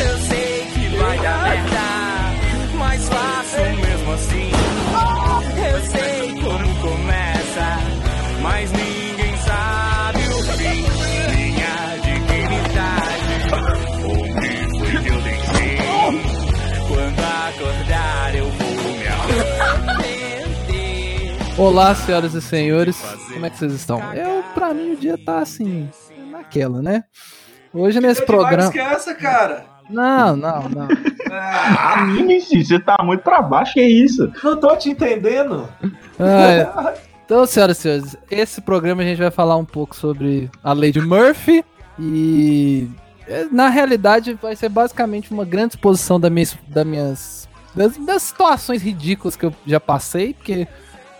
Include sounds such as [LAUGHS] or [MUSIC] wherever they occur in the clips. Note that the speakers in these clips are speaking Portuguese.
Eu sei que vai dar merda, mas faço mesmo assim. Olá, senhoras e senhores, como é que vocês estão? Eu, pra mim, o dia tá assim, naquela, né? Hoje nesse Que programa. que é essa, cara? Não, não, não. Ah, Ah, Inici, você tá muito pra baixo, que isso? não tô te entendendo. Ah, [LAUGHS] então, senhoras e senhores, esse programa a gente vai falar um pouco sobre a de Murphy e eh, na realidade vai ser basicamente uma grande exposição da minha, da minhas das, das situações ridículas que eu já passei, porque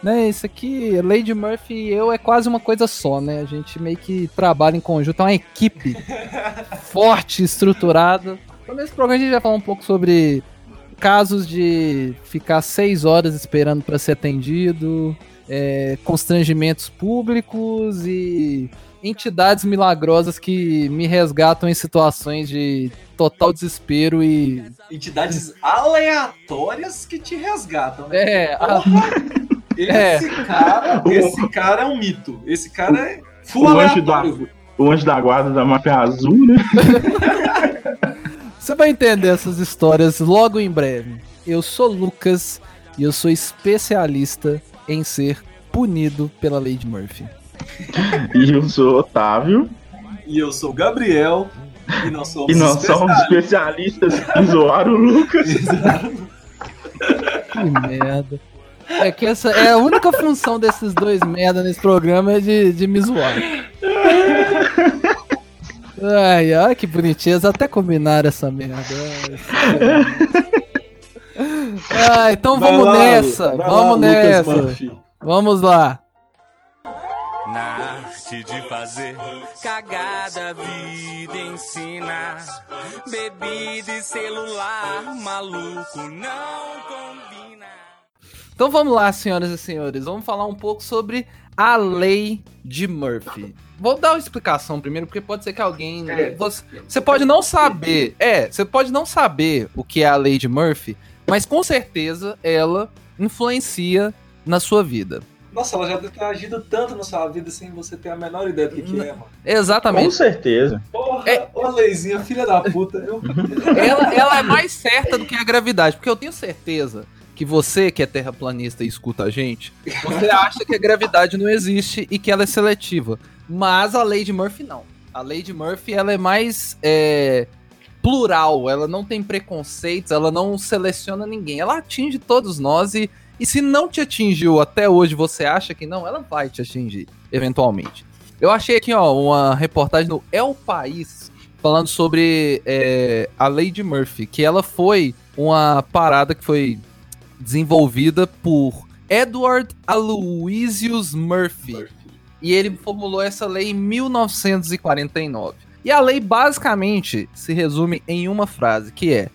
né, isso aqui, de Murphy e eu é quase uma coisa só, né? A gente meio que trabalha em conjunto, é uma equipe [LAUGHS] forte, estruturada. Então nesse programa a gente vai falar um pouco sobre casos de ficar seis horas esperando para ser atendido, é, constrangimentos públicos e entidades milagrosas que me resgatam em situações de total desespero e Entidades aleatórias que te resgatam, né? é, a- Esse cara, [LAUGHS] esse cara é um mito. Esse cara é full O anjo aleatório. O anjo da guarda da máfia azul, né? você vai entender essas histórias logo em breve. Eu sou Lucas e eu sou especialista em ser punido pela lei de Murphy. [LAUGHS] E eu sou Otávio. E eu sou o Gabriel. E nós somos E nós somos especialistas em zoar o Lucas. [LAUGHS] Que merda. É que essa é a única função desses dois merda nesse programa é de, de me zoar. Ai, ai, que bonitinho. Eles até combinaram essa merda. Ai, então Vai vamos lá, nessa. Vamos lá, Lucas nessa. Murphy. Vamos lá. Na arte de fazer cagada, a vida ensina. Bebida e celular, maluco não combina. Então vamos lá, senhoras e senhores. Vamos falar um pouco sobre a lei de Murphy. Vou dar uma explicação primeiro, porque pode ser que alguém. É. Você, você pode não saber. É, você pode não saber o que é a lei de Murphy, mas com certeza ela influencia na sua vida. Nossa, ela já deve ter agido tanto na sua vida sem você ter a menor ideia do que, que é, mano. Com Exatamente. certeza. Porra, É. ô leizinha, filha da puta. Eu... Ela, ela é mais certa do que a gravidade, porque eu tenho certeza que você, que é terraplanista e escuta a gente, você acha que a gravidade não existe e que ela é seletiva. Mas a lei de Murphy não. A lei de Murphy ela é mais é, plural, ela não tem preconceitos, ela não seleciona ninguém. Ela atinge todos nós e, e se não te atingiu até hoje, você acha que não, ela vai te atingir, eventualmente. Eu achei aqui, ó, uma reportagem no El País falando sobre é, a lei de Murphy, que ela foi uma parada que foi desenvolvida por Edward Aloysius Murphy. E ele formulou essa lei em 1949. E a lei basicamente se resume em uma frase, que é: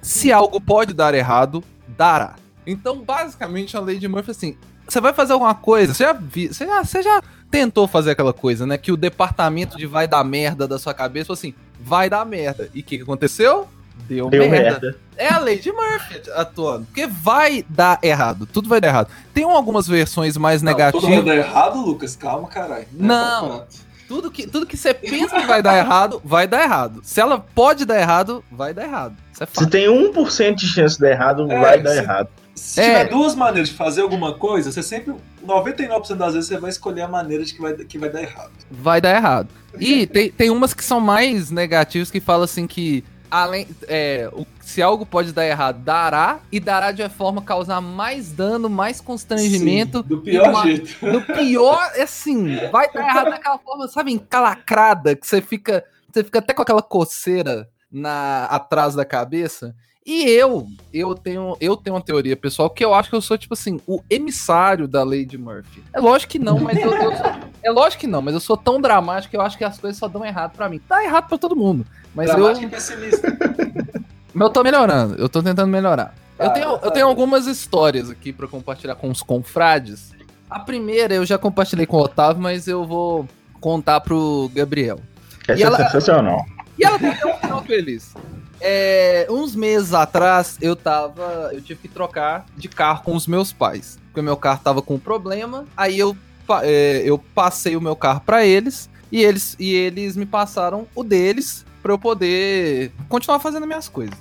se algo pode dar errado, dará. Então, basicamente, a lei de Murphy é assim: você vai fazer alguma coisa, você já, vi, você já, você já tentou fazer aquela coisa, né? Que o departamento de vai dar merda da sua cabeça falou assim: vai dar merda. E o que, que aconteceu? Deu, Deu merda. merda. É a de Murphy atuando. Porque vai dar errado. Tudo vai dar errado. Tem algumas versões mais Não, tudo vai negativas. dar errado, Lucas? Calma, caralho. Não. Tudo que, tudo que você pensa que vai dar errado, vai dar errado. Se ela pode dar errado, vai dar errado. Isso é Se tem 1% de chance de dar errado, É, vai dar se- errado. Se É. tiver duas maneiras de fazer alguma coisa, você sempre, 99% das vezes, você vai escolher a maneira de que vai, que vai dar errado. Vai dar errado. E tem, tem umas que são mais negativas que falam assim que além é, o- se algo pode dar errado, dará e dará de uma forma causar mais dano, mais constrangimento. Sim, do pior uma- jeito. [LAUGHS] No pior, é assim, vai dar errado daquela forma, sabe, encalacrada, que você fica, você fica até com aquela coceira na atrás da cabeça. E eu, eu tenho, eu tenho uma teoria pessoal que eu acho que eu sou tipo assim, o emissário da lei de Murphy. É lógico que não, mas eu, eu sou- é lógico que não, mas eu sou tão dramático que eu acho que as coisas só dão errado pra mim. Dá errado pra todo mundo, mas eu, e pessimista. [LAUGHS] mas eu tô melhorando, eu tô tentando melhorar. eu, Tá, tenho, tá. eu tenho algumas histórias aqui pra compartilhar com os confrades. A primeira eu já compartilhei com o Otávio, mas eu vou contar pro Gabriel. Essa E ela- é sensacional. E ela tem um final feliz. É, uns meses atrás, eu tava. Eu tive que trocar de carro com os meus pais. Porque o meu carro tava com um problema. Aí eu, é, eu passei o meu carro pra eles. E eles, e eles me passaram o deles pra eu poder continuar fazendo minhas coisas.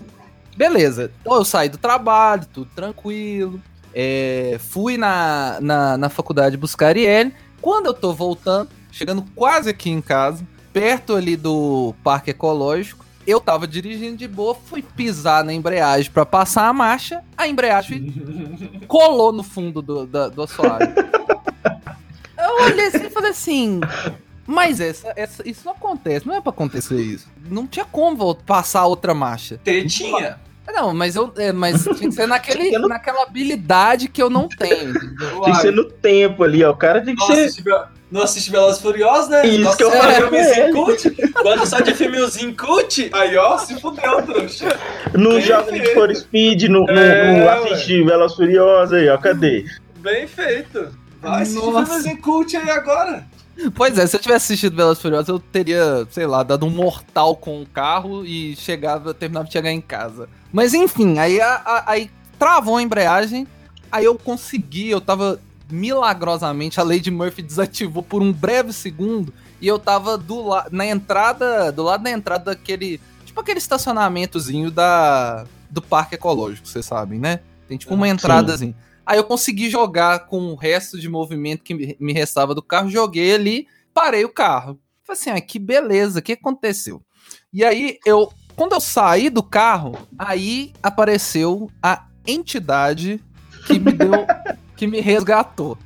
Beleza. Então eu saí do trabalho, tudo tranquilo. É, fui na, na, na faculdade buscar a Arielle. Quando eu tô voltando, chegando quase aqui em casa, perto ali do parque ecológico, eu tava dirigindo de boa, fui pisar na embreagem pra passar a marcha, a embreagem [LAUGHS] colou no fundo do, da- do assoalho. Eu olhei assim e falei assim, mas essa, essa, isso não acontece, não é pra acontecer isso. Não tinha como passar outra marcha. Tretinha. Não, mas eu, é, mas tinha que ser naquele, naquela habilidade que eu não tenho. Tem que ser no tempo ali, ó. O cara tem que Não ser. assiste, Ve- não assiste Velozes e Furiosos, né? Isso Gosta que eu de falei filmezinho com ele. cult? Gosta só de filmezinho cult? Aí, ó, se fudeu, trouxa. Não joga Need feito. for Speed, não, não- É, não assiste Velas Furiosas aí, ó. Cadê? Bem feito. Vai assistir Nossa. filmezinho cult aí agora. Pois é, se eu tivesse assistido Velozes e Furiosos, eu teria, sei lá, dado um mortal com o carro e chegava, terminava de chegar em casa. Mas enfim, aí, a- a- aí travou a embreagem, aí eu consegui, eu tava milagrosamente, a Lady Murphy desativou por um breve segundo e eu tava do la na entrada, do lado da entrada daquele, tipo aquele estacionamentozinho da do parque ecológico, vocês sabem, né? Tem tipo uma Ah, entradazinha. Aí eu consegui jogar com o resto de movimento que me- restava do carro, joguei ali, parei o carro. Falei assim, ah, que beleza, o que aconteceu? E aí eu, quando eu saí do carro, aí apareceu a entidade que me deu, que me resgatou.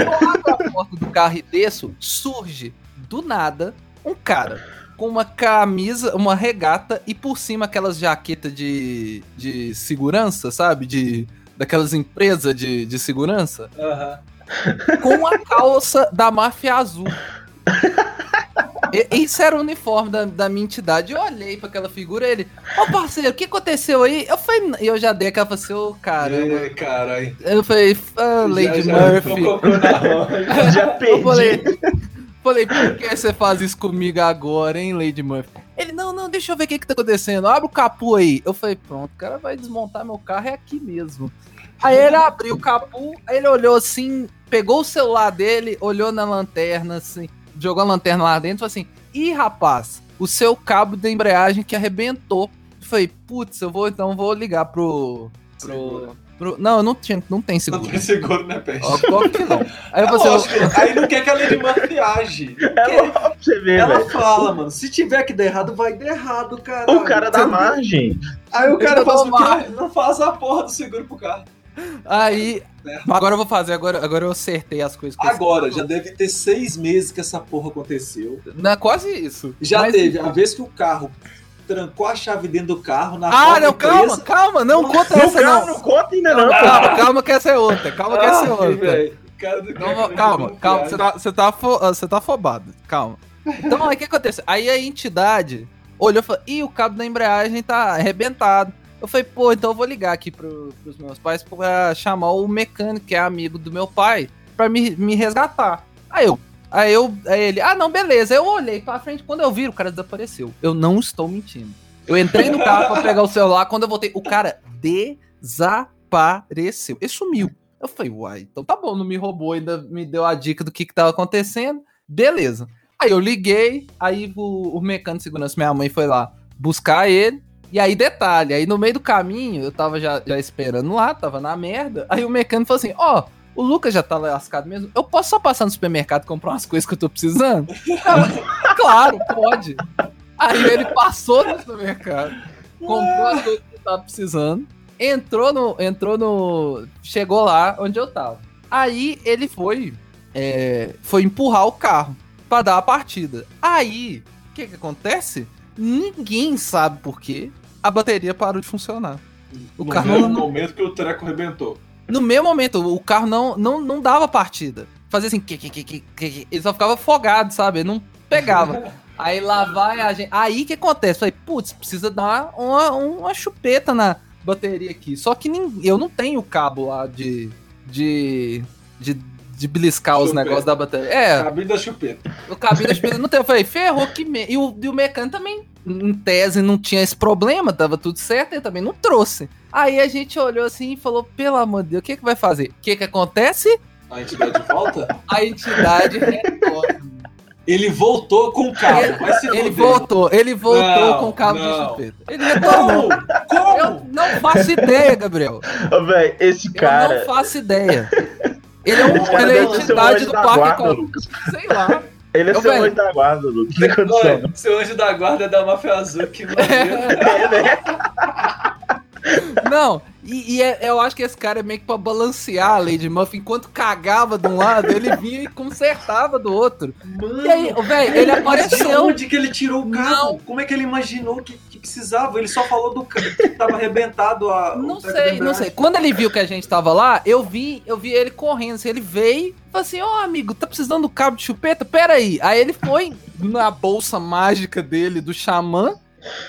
Eu abro a porta do carro e desço, surge do nada um cara com uma camisa, uma regata e por cima aquelas jaquetas de, de segurança, sabe? De daquelas empresas de, de segurança, Aham. com a calça da máfia azul. E- Isso era o uniforme da, da minha entidade. Eu olhei pra aquela figura ele, ô parceiro, o que aconteceu aí? Eu falei, e eu já dei aquela falei assim, ô caramba. Ei, caralho. Eu falei, ah, Lady Já- já Murphy. [LAUGHS] Já Eu perdi. falei, falei, por que você faz isso comigo agora, hein, Lady Murphy? Ele, não, não, deixa eu ver o que que tá acontecendo. Abre o capu aí. Eu falei, pronto, o cara vai desmontar meu carro, é aqui mesmo. Aí ele abriu o capu, aí ele olhou assim, pegou o celular dele, olhou na lanterna, assim, jogou a lanterna lá dentro e falou assim: Ih, rapaz, o seu cabo da embreagem que arrebentou. Eu falei, putz, eu vou então vou ligar pro. pro, pro- não, eu não, tinha, não tem Não seguro. tem seguro, né, Peixe? Ó, Óbvio que não. Aí eu É falei assim, lógico, aí não quer que a Lady Murphy age. É louco pra você ver, Ela velho. fala, mano, se tiver que dar errado, vai dar errado, cara. O cara dá margem. Aí o cara faz o quê? Não faz a porra do seguro pro carro. Aí. É. Agora eu vou fazer, agora, agora eu acertei as coisas. que Agora, você já deve ter seis meses que essa porra aconteceu. Não, é quase isso. Já Mas- teve a vez que o carro trancou a chave dentro do carro na Ah, não, calma, empresa. calma, não conta Não, essa calma, não. não conta ainda não, pô. Calma, calma que essa é outra. Calma que essa é outra. cara Calma, calma, calma, você tá, você tá, afo- você tá afobado. Calma. Então, aí o que acontece? Aí a entidade olhou e falou: ih, o cabo da embreagem tá arrebentado. Eu falei, pô, então eu vou ligar aqui pro, pros meus pais pra chamar o mecânico, que é amigo do meu pai, pra me, me resgatar. Aí eu, aí eu, aí ele, ah, não, beleza. Eu olhei pra frente, quando eu vi, o cara desapareceu. Eu não estou mentindo. Eu entrei no carro pra pegar o celular, quando eu voltei, o cara desapareceu. Ele sumiu. Eu falei, uai, então tá bom, não me roubou, ainda me deu a dica do que que tava acontecendo. Beleza. Aí eu liguei, aí o, o mecânico de segurança, minha mãe foi lá buscar ele. E aí, detalhe, aí no meio do caminho, eu tava já, já esperando lá, tava na merda. Aí o mecânico falou assim: Ó, o Lucas já tá lascado mesmo. Eu posso só passar no supermercado e comprar umas coisas que eu tô precisando? Eu, [LAUGHS] claro, pode. Aí ele passou no supermercado, comprou as coisas que eu tava precisando, entrou no. Entrou no. Chegou lá onde eu tava. Aí ele foi. é, foi empurrar o carro pra dar a partida. Aí, o que que acontece? Ninguém sabe por quê. A bateria parou de funcionar. O no carro mesmo não- momento que o treco arrebentou. No mesmo momento, o carro não, não, não dava partida. Fazia assim, que, que, que, que, que, ele só ficava afogado, sabe? Ele não pegava. [LAUGHS] Aí lá vai a gente. Aí que acontece? Falei, putz, precisa dar uma, uma chupeta na bateria aqui. Só que nin- eu não tenho cabo lá de. de. de, de beliscar os Chupeta. negócios da bateria. É, Cabinho da chupeta. o cabinho da chupeta não tem. Eu falei, ferrou que. Me... E, o, e o mecânico também, em tese, não tinha esse problema, tava tudo certo, ele também não trouxe. Aí a gente olhou assim e falou: pelo amor de Deus, o que, que vai fazer? O que, que acontece? A entidade volta? A entidade retorna. Ele voltou com o carro. Vai se Ele voltou, ele voltou Não, com o cabo de não. chupeta. Ele retornou. Como? Como? Eu não faço ideia, Gabriel. Ô, velho, esse Eu cara. não faço ideia. Ele é, um, ele é a entidade do parque guarda. Sei lá. Ele é Ô, seu velho. anjo da guarda, Lucas. Não tem condição. Olha, seu anjo da guarda é da máfia azul, que maneiro. [LAUGHS] Não, e, e é- eu acho que esse cara é meio que pra balancear a Lady Muff. Enquanto cagava de um lado, ele vinha e consertava do outro. Mano, E aí, velho, ele mas de apareceu. onde que ele tirou o carro? Como é que ele imaginou que precisava? Ele só falou do carro que tava arrebentado a. Não sei, não sei. Quando ele viu que a gente tava lá, eu vi, eu vi ele correndo. Assim, ele veio e falou assim: Ó, amigo, tá precisando do cabo de chupeta? Pera aí. Aí ele foi na bolsa mágica dele, do xamã,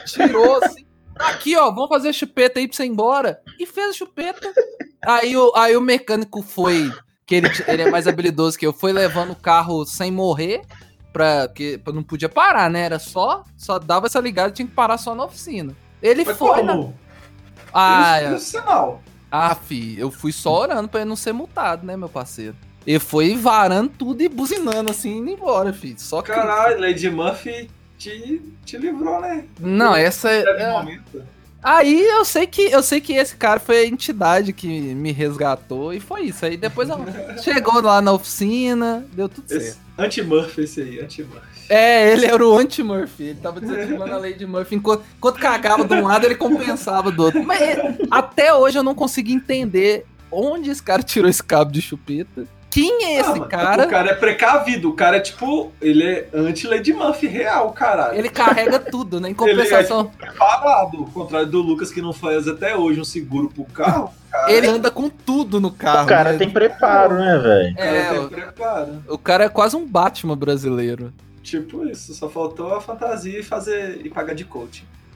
tirou assim. Aqui, ó, vamos fazer chupeta aí pra você ir embora. E fez a chupeta. Aí o, aí o mecânico foi. Que ele, ele é mais habilidoso que eu, foi levando o carro sem morrer. Pra, que não podia parar, né? Era só. Só dava essa ligada, tinha que parar só na oficina. Ele Mas foi. Na... como? Ah, Isso é sinal. ah, fi, eu fui só orando pra ele não ser multado, né, meu parceiro? Ele foi varando tudo e buzinando assim, indo embora, fi. Só que. Caralho, Lady Murphy te, te livrou, né? Não, essa é. É-. Aí eu sei que eu sei que esse cara foi a entidade que me resgatou e foi isso. Aí depois [LAUGHS] chegou lá na oficina, deu tudo certo. Esse, Anti-Murphy esse aí, anti-Murphy. É, ele era o anti-Murphy. Ele tava desativando a Lady Murphy. Enquanto, enquanto cagava de um lado, ele compensava do outro. Mas até hoje eu não consegui entender onde esse cara tirou esse cabo de chupeta. Quem é esse Ah, cara? O cara é precavido, o cara é tipo. Ele é anti-Lady Murphy real, caralho. Ele carrega tudo, né? Em [LAUGHS] compensação, Preparado, ao contrário do Lucas que não faz até hoje um seguro pro carro. Cara, ele anda com tudo no carro. O cara né? tem preparo, né, velho? o cara É, tem o- preparo. o cara é quase um Batman brasileiro. Tipo isso, só faltou a fantasia e fazer e pagar de coaching. [LAUGHS]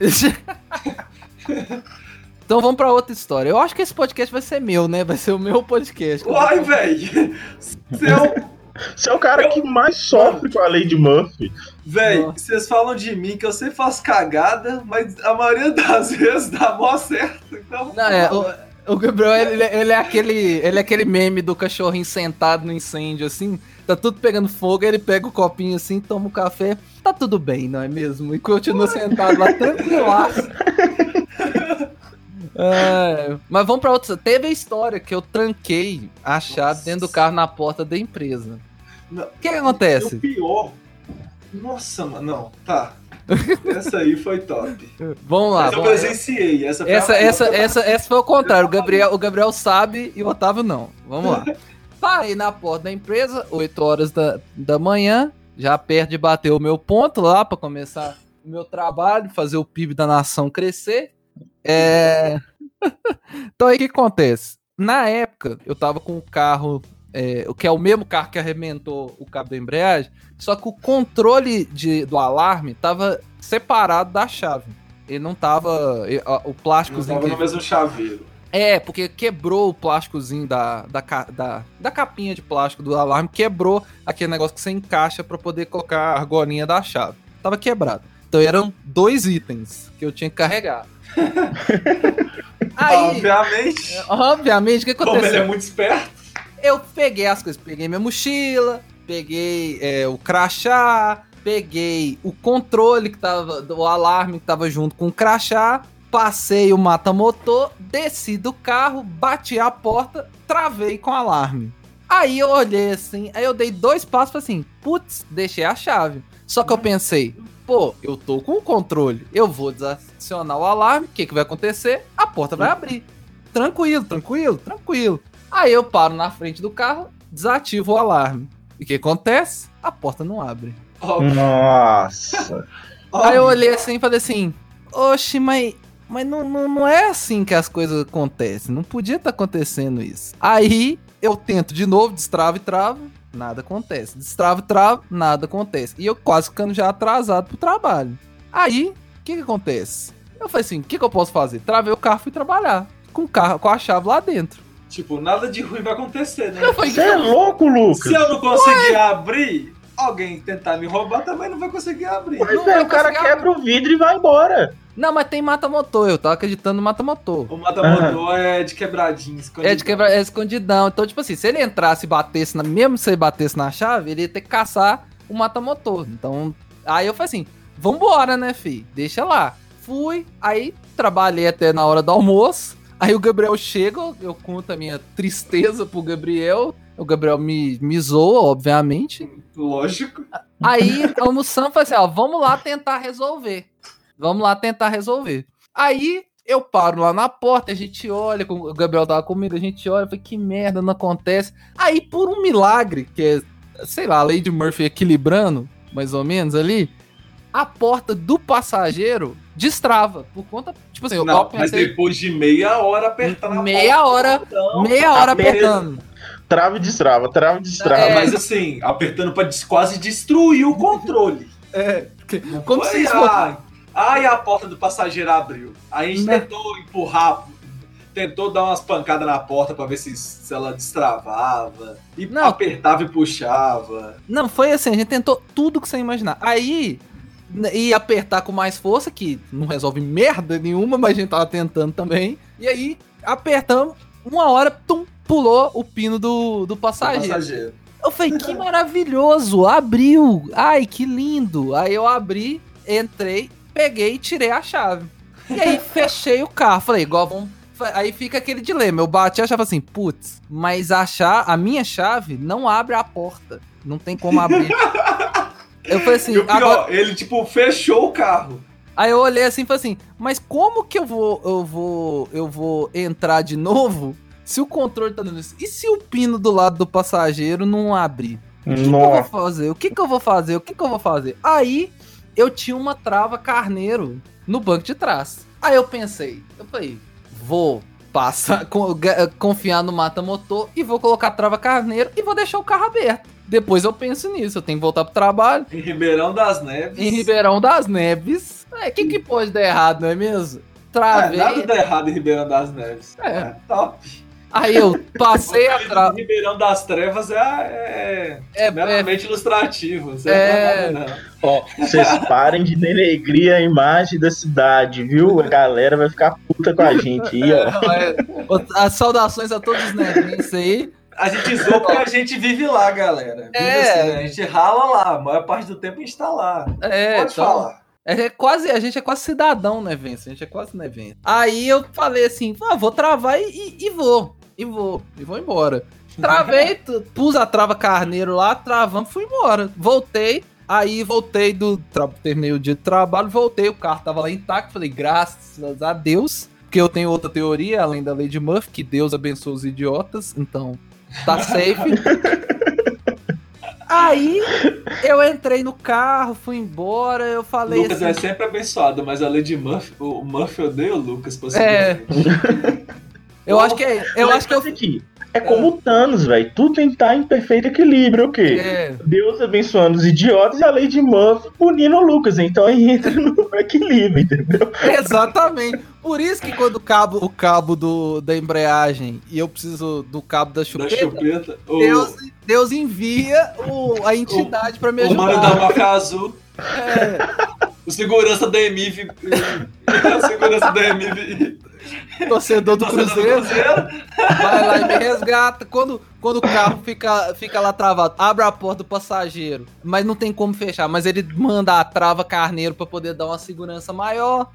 então vamos pra outra história. Eu acho que esse podcast vai ser meu, né? Vai ser o meu podcast. Uai, velho! Seu. Você é o cara que mais sofre com a Lady Murphy. Véi, vocês falam de mim que eu sempre faço cagada, mas a maioria das [LAUGHS] vezes dá mó certo. Então, Não, é, o, o Gabriel, ele, ele é aquele, ele é aquele meme do cachorrinho sentado no incêndio, assim, tá tudo pegando fogo, ele pega o copinho assim, toma o café, tá tudo bem, não é mesmo? E continua sentado lá, tranquilaço. [LAUGHS] É, mas vamos pra outra. Teve a história que eu tranquei a chave Nossa. dentro do carro na porta da empresa. O que, que acontece? o pior. Nossa, mano, não, tá. Essa aí foi top. Vamos lá. Eu vamos lá. presenciei. Essa foi Essa, essa, essa, essa foi o contrário. O Gabriel, o Gabriel sabe e o Otávio não. Vamos lá. [LAUGHS] Parei na porta da empresa, 8 horas da, da manhã, já perto de bater o meu ponto lá para começar o meu trabalho, fazer o PIB da nação crescer. É... [LAUGHS] então aí o que acontece? Na época, eu tava com o carro, é, o que é o mesmo carro que arrebentou o cabo da embreagem, só que o controle de, do alarme tava separado da chave. Ele não tava. O Não plásticozinho. tava no mesmo chaveiro. é, porque quebrou o plásticozinho da, da, da, da capinha de plástico do alarme, quebrou aquele negócio que você encaixa pra poder colocar a argolinha da chave. Tava quebrado. Então eram dois itens que eu tinha que carregar. [LAUGHS] Aí, Obviamente. obviamente, o que Como ele aconteceu? é muito esperto. Eu peguei as coisas, peguei minha mochila, peguei é, o crachá, peguei o controle que tava, do alarme que tava junto com o crachá, passei o mata-motor, desci do carro, bati a porta, travei com o alarme. Aí eu olhei assim, aí eu dei dois passos e falei assim, putz, deixei a chave. Só que eu pensei, pô, eu tô com o controle, eu vou desacionar o alarme, o que que vai acontecer? A porta vai abrir. Tranquilo, tranquilo, tranquilo. Aí eu paro na frente do carro, desativo o alarme. E o que acontece? A porta não abre. Óbvio, Nossa. Aí eu olhei assim e falei assim: Oxe, mas, mas não, não, não é assim que as coisas acontecem. Não podia estar acontecendo isso. Aí eu tento de novo, destravo e travo, nada acontece. Destravo e travo, nada acontece. E eu quase ficando já atrasado pro trabalho. Aí, o que que acontece? Eu falei assim: o que, que eu posso fazer? Travei o carro e fui trabalhar. Com, o carro, com a chave lá dentro. Tipo, nada de ruim vai acontecer, né? Você é louco, Lucas? Se eu não conseguir abrir, alguém tentar me roubar também não vai conseguir abrir. Velho, vai o cara conseguir quebra o vidro e vai embora. Não, mas tem mata-motor, eu tava acreditando no mata-motor. O mata-motor é de quebradinho, escondido. É de quebra, é escondidão. Então, tipo assim, se ele entrasse e batesse, na, mesmo se ele batesse na chave, ele ia ter que caçar o mata-motor. Então, aí eu falei assim, vambora, né, fi? Deixa lá. Fui, aí trabalhei até na hora do almoço. Aí o Gabriel chega, eu conto a minha tristeza pro Gabriel. O Gabriel me, me zoa, obviamente. Lógico. Aí, almoçando, falei assim, ó, vamos lá tentar resolver. Vamos lá tentar resolver. Aí, eu paro lá na porta, a gente olha, com- o Gabriel tava comigo, a gente olha, falei, que merda, não acontece. Aí, por um milagre, que é, sei lá, a Lady Murphy equilibrando, mais ou menos ali, a porta do passageiro destrava, por conta, tipo assim, eu Não, eu mas pensei, depois de meia hora apertando a Meia porta, hora- então, meia hora beleza. apertando. Trava e destrava, trava e destrava. É. Mas assim, apertando pra des- quase destruir o controle. É, Não como foi, se isso ai, ai, a porta do passageiro abriu. Aí a gente Né? tentou empurrar, tentou dar umas pancadas na porta pra ver se, se ela destravava. E Não. apertava e puxava. Não, foi assim, a gente tentou tudo que você imaginar. Aí, n- ia apertar com mais força, que não resolve merda nenhuma, mas a gente tava tentando também. E aí, apertamos, uma hora, tum, pulou o pino do, do passageiro. passageiro. Eu falei, que maravilhoso, abriu, ai, que lindo. Aí eu abri, entrei, peguei e tirei a chave. E aí, [LAUGHS] fechei o carro, falei, igual vamos... Aí fica aquele dilema, eu bati a chave assim, putz, mas a, a minha chave não abre a porta, não tem como abrir. [LAUGHS] Eu falei assim, E o pior, agora... ele tipo fechou o carro. Aí eu olhei assim e falei assim, mas como que eu vou, eu vou, eu vou entrar de novo se o controle tá dando isso? E se o pino do lado do passageiro não abrir? O que, que eu vou Nossa. fazer? O que, que eu vou fazer? O que, que eu vou fazer? Aí eu tinha uma trava carneiro no banco de trás. Aí eu pensei, eu falei, vou passar, [LAUGHS] confiar no mata-motor e vou colocar a trava carneiro e vou deixar o carro aberto. Depois eu penso nisso, eu tenho que voltar pro trabalho. Em Ribeirão das Neves. Em Ribeirão das Neves. É, o que, que pode dar errado, não é mesmo? É, Travei. nada dá errado em Ribeirão das Neves. É. top. Aí eu passei a trava. Ribeirão das Trevas é, é, É, é, meramente ilustrativo. Você É. não. Ó, vocês parem de denegrir a imagem da cidade, viu? A galera vai ficar puta com a gente aí, ó. é, as saudações a todos os nevinhos aí. A gente zoa porque a gente vive lá, galera. Vive É. assim, né? A gente rala lá. A maior parte do tempo a gente tá lá. É, Pode então, falar. É quase, a gente é quase cidadão, né, Vence? A gente é quase, né, Vence? Aí eu falei assim, ah, vou travar e, e- e vou. E vou. E vou embora. [LAUGHS] Travei, pus a trava carneiro lá, travamos, fui embora. Voltei, aí voltei do. Terminei o dia de trabalho, voltei, o carro tava lá intacto. Falei, graças a Deus. Porque eu tenho outra teoria, além da Lady Murphy, que Deus abençoe os idiotas, então tá safe. [LAUGHS] Aí eu entrei no carro, fui embora, eu falei Lucas assim. é sempre abençoado, mas a Lady Murphy, o Murphy odeia o Lucas, É. [LAUGHS] Eu acho que é. Eu Mas acho que eu. pensa aqui, É como o Thanos, velho. Tudo tem que estar em perfeito equilíbrio, o quê? É, Deus abençoando os idiotas e a lei de Murphy punindo o Lucas. Então aí entra no [LAUGHS] equilíbrio, entendeu? exatamente. Por isso que quando o cabo, o cabo do, da embreagem e eu preciso do cabo da Da chupeta, chupeta. O, Deus, Deus envia o- a entidade pra me o mano da ajudar. máfia azul. É, O segurança da Emiv. o segurança da Emiv. [LAUGHS] torcedor do Torcedor do Cruzeiro. Cruzeiro. Vai lá e me resgata. Quando, quando o carro fica, fica lá travado, abre a porta do passageiro, mas não tem como fechar. Mas ele manda a trava carneiro pra poder dar uma segurança maior.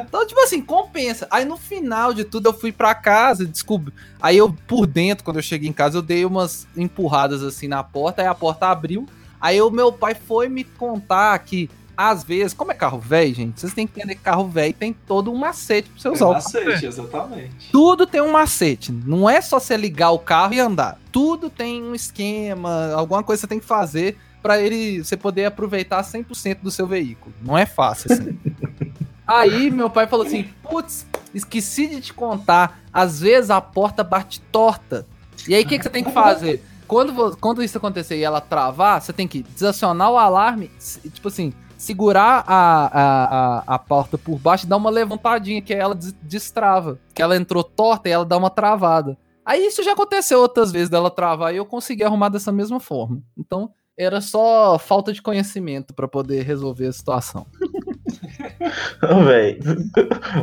Então, tipo assim, compensa. Aí no final de tudo eu fui pra casa, desculpe. Aí eu, por dentro, quando eu cheguei em casa, eu dei umas empurradas assim na porta, aí a porta abriu. Aí o meu pai foi me contar que. Às vezes, como é carro velho, gente, vocês têm que entender que carro velho tem todo um macete pra você usar. É o macete, exatamente. tudo tem um macete. Não é só você ligar o carro e andar. Tudo tem um esquema, alguma coisa você tem que fazer pra ele você poder aproveitar 100% do seu veículo. Não é fácil assim. [LAUGHS] Aí meu pai falou assim: "Putz, esqueci de te contar. Às vezes a porta bate torta. E aí o que, que você tem que fazer? Quando, quando isso acontecer e ela travar, você tem que desacionar o alarme, tipo assim, segurar a, a, a, a porta por baixo e dar uma levantadinha, que ela des- destrava. Que ela entrou torta e ela dá uma travada. Aí isso já aconteceu outras vezes dela travar e eu consegui arrumar dessa mesma forma. Então, era só falta de conhecimento pra poder resolver a situação. [LAUGHS] [LAUGHS] Ô, velho.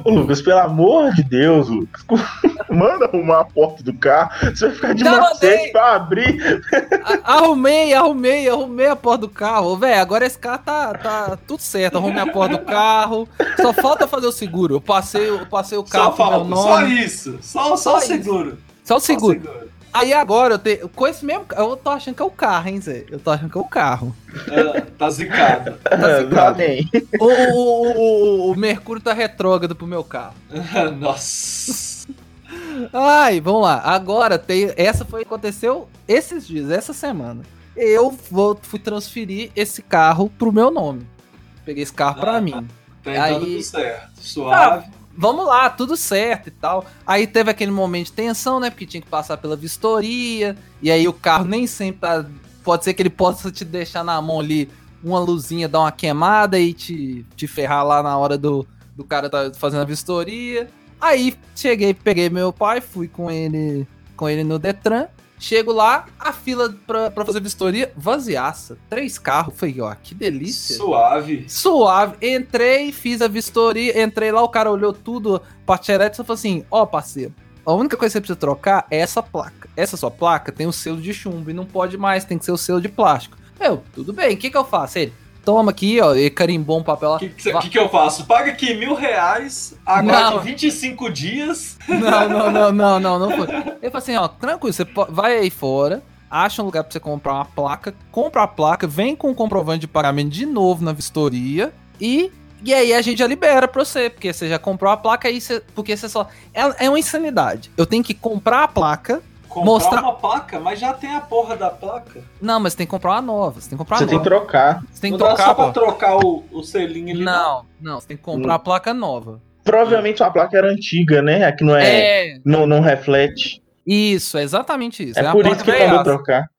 Ô, Lucas, pelo amor de Deus, Lucas. [LAUGHS] Manda arrumar a porta do carro. Você vai ficar de Já macete mandei. pra abrir. A- arrumei, arrumei, arrumei a porta do carro. Velho, agora esse carro tá, tá tudo certo. Arrumei a porta do carro. Só falta fazer o seguro. Eu passei, eu passei o carro Só falta, só isso. Só, só, Só o isso. seguro. Só o Só seguro. seguro. Aí agora eu tenho. Com esse mesmo. Eu tô achando que é o carro, hein, Zé? Eu tô achando que é o carro. É, tá zicado. [LAUGHS] Tá zicado. O, o, o, o- o Mercúrio tá retrógrado pro meu carro. [LAUGHS] Nossa. Ai, vamos lá. Agora tem. Essa foi aconteceu esses dias, essa semana. Eu vou, fui transferir esse carro pro meu nome. Peguei esse carro pra Ah, mim. Tá Aí- entrando tudo certo. Suave. Vamos lá, tudo certo e tal. Aí teve aquele momento de tensão, né? Porque tinha que passar pela vistoria. E aí o carro nem sempre tá. Pode ser que ele possa te deixar na mão ali uma luzinha, dar uma queimada e te, te ferrar lá na hora do, do cara tá fazendo a vistoria. Aí cheguei, peguei meu pai, fui com ele com ele no Detran. Chego lá, a fila pra, pra fazer vistoria vaziaça. Três carros. Falei, ó, que delícia. Suave. Suave. Entrei, fiz a vistoria, entrei lá, o cara olhou tudo, partirete, e só falou assim: Ó, parceiro, a única coisa que você precisa trocar é essa placa. Essa sua placa tem o selo de chumbo e não pode mais, tem que ser o selo de plástico. Eu, tudo bem, o que que eu faço? Ele, toma aqui, ó, e carimbou um papel lá. O que, que, que eu faço? Paga aqui mil reais, Não. aguarde 25 dias. Não, [LAUGHS] não, não, não, não, não foi. Ele falou assim, ó, tranquilo, você vai aí fora, acha um lugar pra você comprar uma placa, compra a placa, vem com o comprovante de pagamento de novo na vistoria e e aí a gente já libera pra você, porque você já comprou a placa aí, você, porque você só é, é uma insanidade. Eu tenho que comprar a placa. Comprar Mostrar- uma placa, mas já tem a porra da placa. Não, mas tem que comprar uma nova, você tem que comprar Você uma tem que nova. trocar. Você tem que não dá trocar, só pra trocar o, o selinho ali. Não, não, você tem que comprar a placa nova. Provavelmente sua placa era antiga, né? Aqui não é. É, Não, não reflete. isso, é exatamente isso. É, uma por isso que mandou trocar.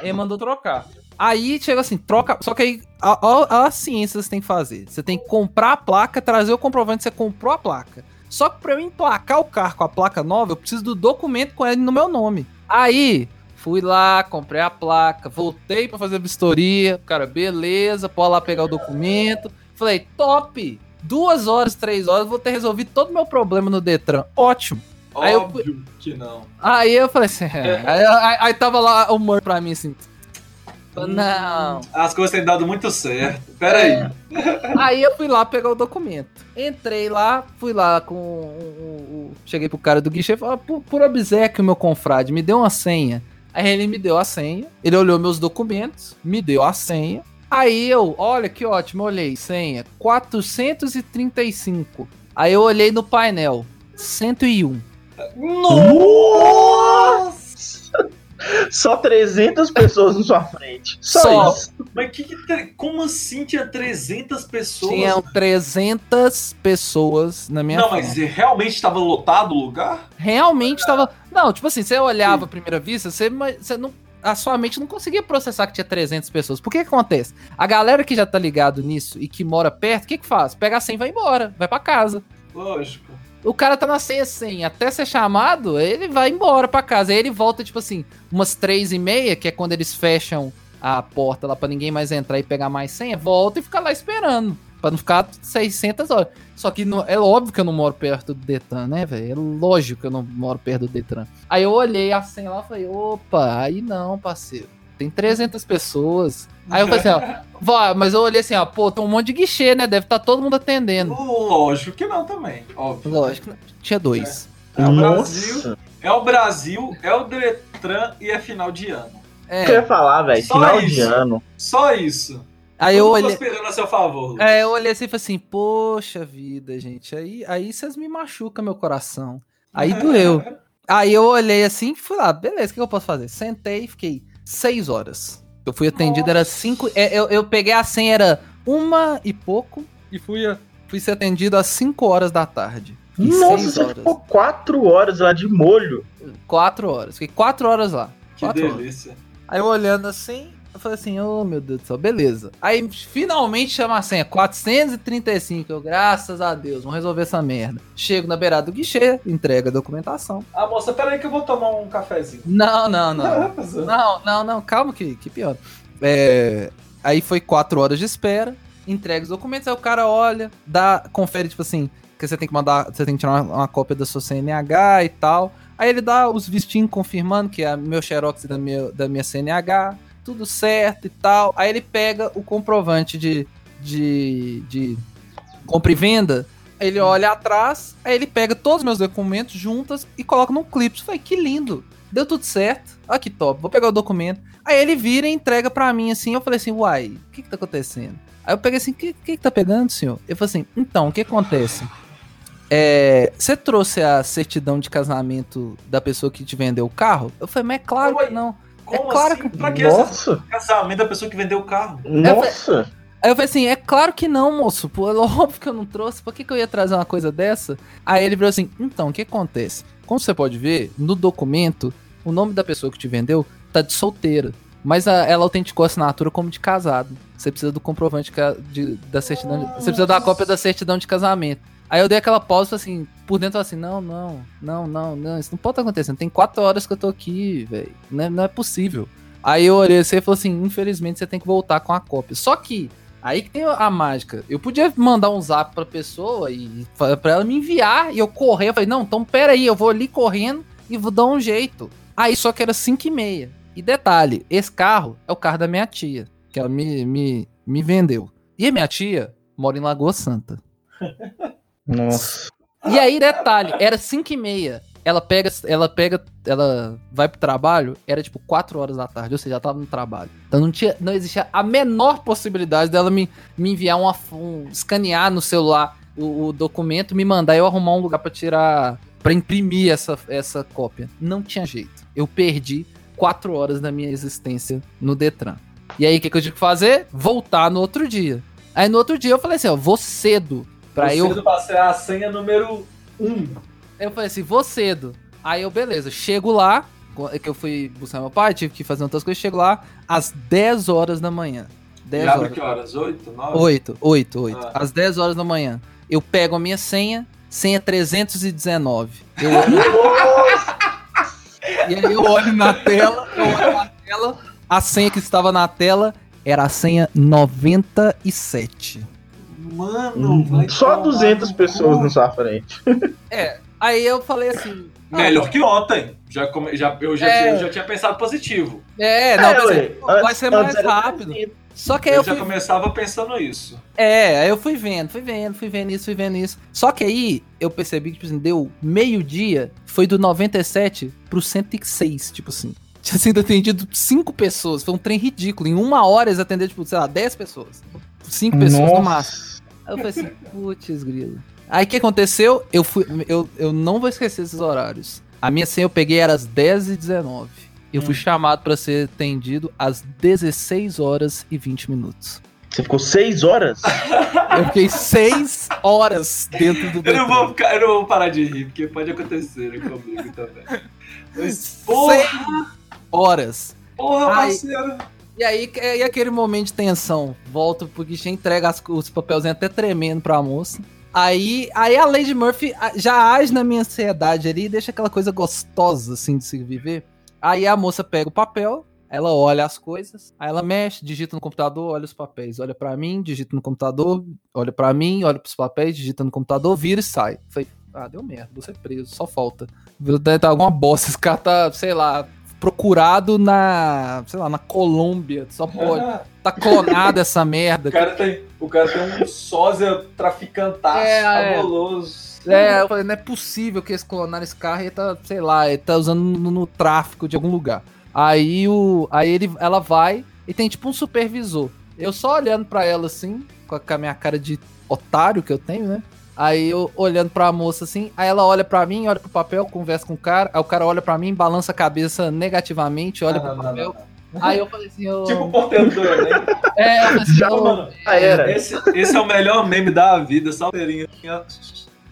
Ele mandou trocar. Aí chega assim, troca. Só que aí a, a, a ciência você tem que fazer. Você tem que comprar a placa, trazer o comprovante que você comprou a placa. Só que pra eu emplacar o carro com a placa nova, eu preciso do documento com ele no meu nome. Aí, fui lá, comprei a placa, voltei pra fazer a vistoria. Cara, beleza, pode lá pegar o documento. Falei, top! Duas horas, três horas, vou ter resolvido todo o meu problema no Detran. Ótimo. Aí eu- Óbvio que não. Aí eu falei assim, é. [LAUGHS] aí, aí- aí tava lá o Mur pra mim assim. Não. As coisas têm dado muito certo. Pera aí. É. Aí eu fui lá pegar o documento. Entrei lá, fui lá com o. o- o- cheguei pro cara do guichê e falei, por, por obséquio, meu confrade, me deu uma senha. Aí ele me deu a senha, ele olhou meus documentos, me deu a senha. Aí eu, olha que ótimo, olhei, senha 435. Aí eu olhei no painel, 101. Nossa! Só 300 pessoas na sua frente. Só, Só. isso. Mas que, que tre- como assim tinha 300 pessoas? Tinham 300 pessoas na minha não, frente. mas realmente estava lotado o lugar? realmente tava. Não, tipo assim, você olhava à primeira vista, você, mas você não. A sua mente não conseguia processar que tinha 300 pessoas. Por que que acontece? A galera que já tá ligado nisso e que mora perto, o que que faz? Pega a senha e vai embora, vai pra casa. Lógico. O cara tá na senha 100, até ser chamado, ele vai embora pra casa. Aí ele volta, tipo assim, umas três e meia, que é quando eles fecham a porta lá pra ninguém mais entrar e pegar mais senha, volta e fica lá esperando. Pra não ficar 600 horas. Só que é óbvio que eu não moro perto do Detran, né, velho? É lógico que eu não moro perto do Detran. Aí eu olhei a senha lá e falei, opa, aí não, parceiro. Tem 300 pessoas. Aí eu falei assim, [LAUGHS] ó, vó, mas eu olhei assim, ó, pô, tem um monte de guichê, né? Deve estar todo mundo atendendo. Lógico que não também. Óbvio. Lógico, né? tinha dois. É o Nossa. Brasil, é o Brasil, é o Detran e é final de ano. É. O que eu ia falar, velho? Final isso. de ano. Só isso. Aí eu olhei. conspirando a seu favor. Lucas. É, eu olhei assim e falei assim, poxa vida, gente, aí, aí vocês me machucam meu coração. Aí doeu. Aí eu olhei assim e fui lá, beleza, o que eu posso fazer? Sentei e fiquei seis horas. Eu fui atendido, era cinco. é, Eu, eu peguei a senha, era uma e pouco, e fui, a- fui ser atendido às cinco horas da tarde. Nossa, você horas. ficou quatro horas lá de molho. Quatro horas. Fiquei quatro horas lá. Que Quatro horas. delícia. Aí eu olhando assim, Eu falei assim, ô meu Deus do céu, beleza. Aí finalmente chama a senha, 435. Eu, graças a Deus, vamos resolver essa merda. Chego na beirada do guichê, entrega a documentação. Ah, moça, peraí que eu vou tomar um cafezinho. Não, não, não. Não, não, não, calma que, que pior. É, aí foi quatro horas de espera, entrega os documentos, aí o cara olha, dá, confere, tipo assim, que você tem que mandar, você tem que tirar uma, uma cópia da sua CNH e tal. Aí ele dá os vistinhos confirmando que é meu xerox da minha, da minha CNH, tudo certo e tal. Aí ele pega o comprovante de, de, de compra e venda, ele olha atrás, aí ele pega todos os meus documentos juntas e coloca num clipe. Falei, que lindo, deu tudo certo. Olha que top, vou pegar o documento. Aí ele vira e entrega pra mim assim. Eu falei assim, uai, o que que tá acontecendo? Aí eu peguei assim, o que, que que tá pegando, senhor? Ele falou assim, então, o que acontece? É, você trouxe a certidão de casamento da pessoa que te vendeu o carro? Eu falei, mas é claro que não. Como É claro assim? que- Pra que Nossa, casamento da pessoa que vendeu o carro? nossa. Aí eu falei assim, é claro que não, moço. Pô, é óbvio que eu não trouxe. Por que, que eu ia trazer uma coisa dessa? Aí ele virou assim, então, o que acontece? Como você pode ver, no documento, o nome da pessoa que te vendeu tá de solteira. Mas a- ela autenticou a assinatura como de casado. Você precisa do comprovante ca- de- da certidão. de- você precisa da cópia da certidão de casamento. Aí eu dei aquela pausa assim, por dentro assim, não, não, não, não, não, isso não pode estar acontecendo. Tem quatro horas que eu tô aqui, velho. Não, é- não é possível. Aí eu olhei assim e falou assim: infelizmente você tem que voltar com a cópia. Só que, aí que tem a mágica. Eu podia mandar um zap pra pessoa e pra ela me enviar e eu correr. Eu falei: não, então aí, eu vou ali correndo e vou dar um jeito. Aí só que era 5 e meia. E detalhe: esse carro é o carro da minha tia, que ela me, me, me vendeu. E a minha tia mora em Lagoa Santa. [LAUGHS] Nossa. E aí, detalhe, era 5 e meia. Ela pega, ela pega, ela vai pro trabalho, era tipo 4 horas da tarde, ou seja, ela tava no trabalho. Então não tinha, não existia a menor possibilidade dela me, me enviar uma, um, escanear no celular o, o documento, me mandar eu arrumar um lugar pra tirar, pra imprimir essa, essa cópia. Não tinha jeito. Eu perdi 4 horas da minha existência no Detran. E aí, o que, que eu tive que fazer? Voltar no outro dia. Aí no outro dia eu falei assim, ó, vou cedo. Pra eu do passeio a senha número 1. Um. eu falei assim, vou cedo. Aí eu, beleza, chego lá, é que eu fui buscar meu pai, tive que fazer outras coisas, chego lá às 10 horas da manhã. 10 Já abre horas. que horas? 8, 9? 8, 8, 8. Ah. Às 10 horas da manhã. Eu pego a minha senha, senha 319. Eu [LAUGHS] olho... e aí eu olho na tela, eu olho na tela, a senha que estava na tela era a senha 97. Mano, vai Só tomar 200 no pessoas na sua frente. [LAUGHS] Aí eu falei assim... ah, Melhor que ontem. Já, come- já, eu, já, É. eu já tinha pensado positivo. É, não, É, pensei, ué, pô, vai ser mais rápido. 300. Só que aí Eu, eu já fui começava pensando isso. É, aí eu fui vendo, fui vendo, fui vendo isso, fui vendo isso. Só que aí eu percebi que, tipo assim, deu meio-dia, foi do 97 pro 106, tipo assim. [LAUGHS] Tinha sido atendido cinco pessoas, foi um trem ridículo. Em uma hora eles atenderam, tipo, sei lá, 10 pessoas. Cinco pessoas no máximo. Aí eu falei assim, putz, grilo. Aí o que aconteceu? Eu fui. Eu, eu não vou esquecer esses horários. A minha senha eu peguei era às 10h19. Eu fui chamado pra ser atendido às 16 horas e 20 minutos. Você ficou 6 horas? Eu fiquei 6 horas dentro do Eu não, vou ficar, eu não vou parar de rir, porque pode acontecer comigo também. [LAUGHS] Mas, porra, Seis horas. porra, Ai. parceiro. E aí, e aquele momento de tensão? Volta pro guichê, entrega as- os papelzinhos até tremendo pra moça. Aí, aí a Lady Murphy já age na minha ansiedade ali e deixa aquela coisa gostosa, assim, de se viver. Aí a moça pega o papel, ela olha as coisas, aí ela mexe, digita no computador, olha os papéis, olha pra mim, digita no computador, olha pra mim, olha pros papéis, digita no computador, vira e sai. Falei, ah, deu merda, vou ser preso, só falta. Tá alguma bosta, esse cara tá, sei lá, procurado na, sei lá, na Colômbia, só pode. Tá clonada essa merda. O cara tem, o cara tem um sósia traficantaço, É, é. fabuloso. É, eu falei, não é possível que eles clonaram esse carro e ele tá, sei lá, ele tá usando no, no tráfico de algum lugar. Aí o. Aí ele, ela vai e tem tipo um supervisor. Eu só olhando pra ela assim, com a, com a minha cara de otário que eu tenho, né? Aí eu olhando pra moça assim, aí ela olha pra mim, olha pro papel, conversa com o cara, aí o cara olha pra mim, balança a cabeça negativamente, olha Não, pro não, papel. não, não. Aí eu falei assim, eu... Tipo o porteiro do Enem. [LAUGHS] é, eu falei assim, Já, ô, mano. Ah, era. Esse, esse é o melhor meme da vida, salteirinho assim, ó.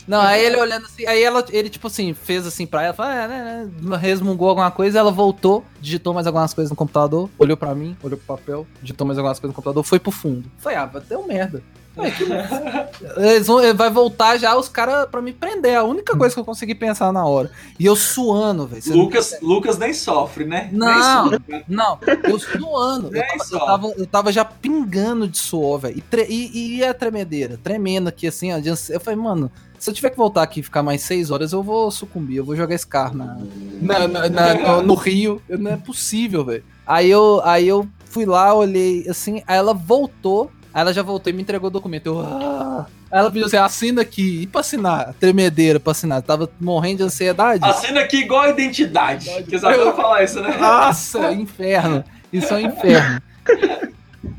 Não, aí ele olhando assim, aí ela, ele tipo assim, fez assim pra ela, falou, é, né, né, resmungou alguma coisa, ela voltou, digitou mais algumas coisas no computador, olhou pra mim, olhou pro papel, digitou mais algumas coisas no computador, foi pro fundo. Foi, ah, deu merda. Ué, que merda. Eles vão, vai voltar já os caras pra me prender, é a única coisa que eu consegui pensar na hora. E eu suando, velho. Lucas, Lucas nem sofre, né? Não. Nem sofre. Não, eu suando. Eu tava, eu, tava, eu tava já pingando de suor, velho. E, tre- e, e a tremedeira, tremendo aqui assim, ó. Eu falei, mano, se eu tiver que voltar aqui e ficar mais seis horas, eu vou sucumbir, eu vou jogar esse carro na, na- na- na- no, rio. Não é possível, velho. Aí eu, aí eu fui lá, olhei assim, aí ela voltou. Aí ela já voltou e me entregou o documento. Eu, ah. Aí ela pediu assim, assina aqui. E pra assinar? Tremedeira pra assinar. Tava morrendo de ansiedade. Assina aqui igual a identidade. Que eles adoram falar isso, né? Nossa, inferno. Isso é um inferno.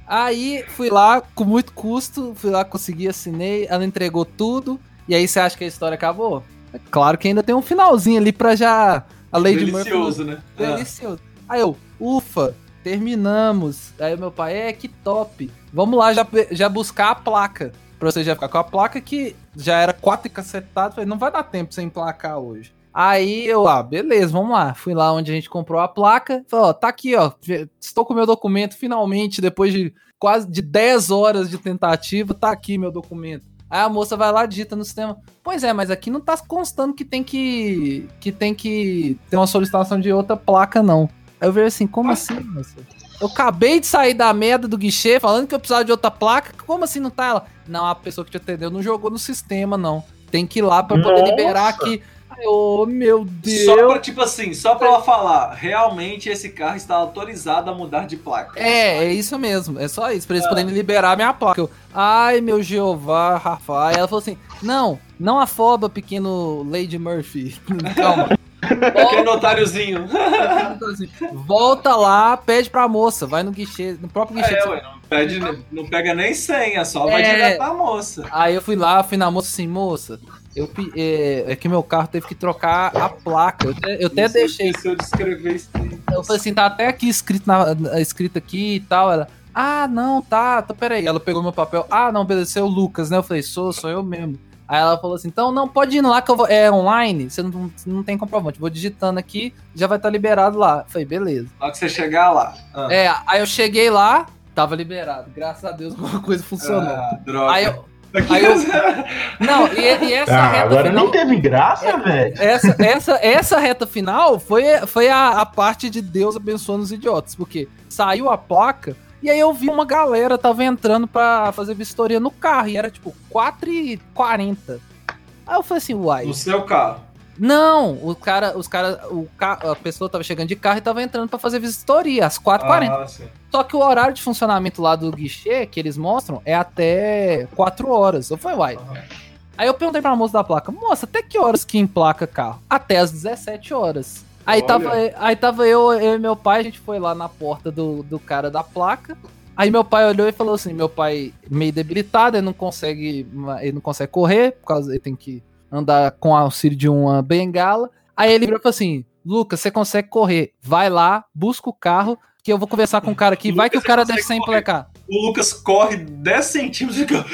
Aí fui lá com muito custo, fui lá, consegui, assinei, ela entregou tudo. E aí você acha que a história acabou? É claro que ainda tem um finalzinho ali pra já. A Lady Murphy. Delicioso, né? Ah. Delicioso. Aí eu, ufa, terminamos. Aí meu pai, é, que top. Vamos lá já, já buscar a placa. Pra você já ficar com a placa que já era quatro encacetados. Falei, não vai dar tempo pra você emplacar hoje. Aí eu, ah, beleza, vamos lá. Fui lá onde a gente comprou a placa. Falei, ó, tá aqui, ó. Estou com meu documento finalmente, depois de quase de 10 horas de tentativa, tá aqui meu documento. Aí a moça vai lá, digita no sistema. Pois é, mas aqui não tá constando que tem que. que tem que ter uma solicitação de outra placa, não. Aí eu vejo assim, como assim, moça? Eu acabei de sair da merda do guichê falando que eu precisava de outra placa. Como assim não tá ela? Não, a pessoa que te atendeu não jogou no sistema, não. Tem que ir lá pra poder Nossa! liberar aqui. Ô, meu Deus. Só pra, tipo assim, só pra ela falar, realmente esse carro está autorizado a mudar de placa. É, é isso mesmo. É só isso, pra eles poderem liberar minha placa. Eu, Ai, meu Jeová, Rafa. Aí ela falou assim: Não, não afoba, pequeno Lady Murphy. [LAUGHS] Calma. Aquele notáriozinho. [LAUGHS] Volta lá, pede pra moça, vai no guichê, no próprio guichê. É, ué, não, pede, não pega nem senha, só vai É. direto pra moça. Aí eu fui lá, fui na moça assim, moça, eu, é, é que meu carro teve que trocar a placa. Eu até, eu até deixei. esqueceu de escrever isso. Eu falei assim, tá até aqui escrito, na, na- escrito aqui e tal. Ela, ah, não, tá, tá, peraí. Ela pegou meu papel, ah, não, beleza, você é o Lucas, né? Eu falei, sou, sou eu mesmo. Aí ela falou assim, então não, pode ir lá que eu vou, é online, você não, não tem comprovante. Vou digitando aqui, já vai estar liberado lá. Eu falei, beleza. Na hora que você chegar lá. Ah, É, aí eu cheguei lá, tava liberado. Graças a Deus, [LAUGHS] alguma coisa funcionou. ah, droga. Aí eu, aí eu- não, e, e essa Ah, reta agora final... nem teve graça, velho. Essa, essa, essa reta final foi, foi a, a parte de Deus abençoando os idiotas, porque saiu a placa e aí eu vi uma galera tava entrando pra fazer vistoria no carro e era tipo 4h40. Aí eu falei assim, uai. No seu carro. Não, o cara, os cara, o ca, a pessoa tava chegando de carro e tava entrando pra fazer vistoria às 4h40. Ah. Só que o horário de funcionamento lá do guichê que eles mostram é até 4 horas. Eu falei, uai. Aí eu perguntei pra moça da placa, moça, até que horas que emplaca carro? Até às 17 horas. Aí Olha. tava, aí tava eu, eu e meu pai, a gente foi lá na porta do, do cara da placa. Aí meu pai olhou e falou assim: meu pai meio debilitado, ele não consegue. Ele não consegue correr, por causa ele tem que andar com auxílio de uma bengala. Aí ele virou e falou assim: Lucas, você consegue correr. Vai lá, busca o carro, que eu vou conversar com o cara aqui. Vai que o cara sem consegue emplacar. O Lucas corre 10 centímetros e fica.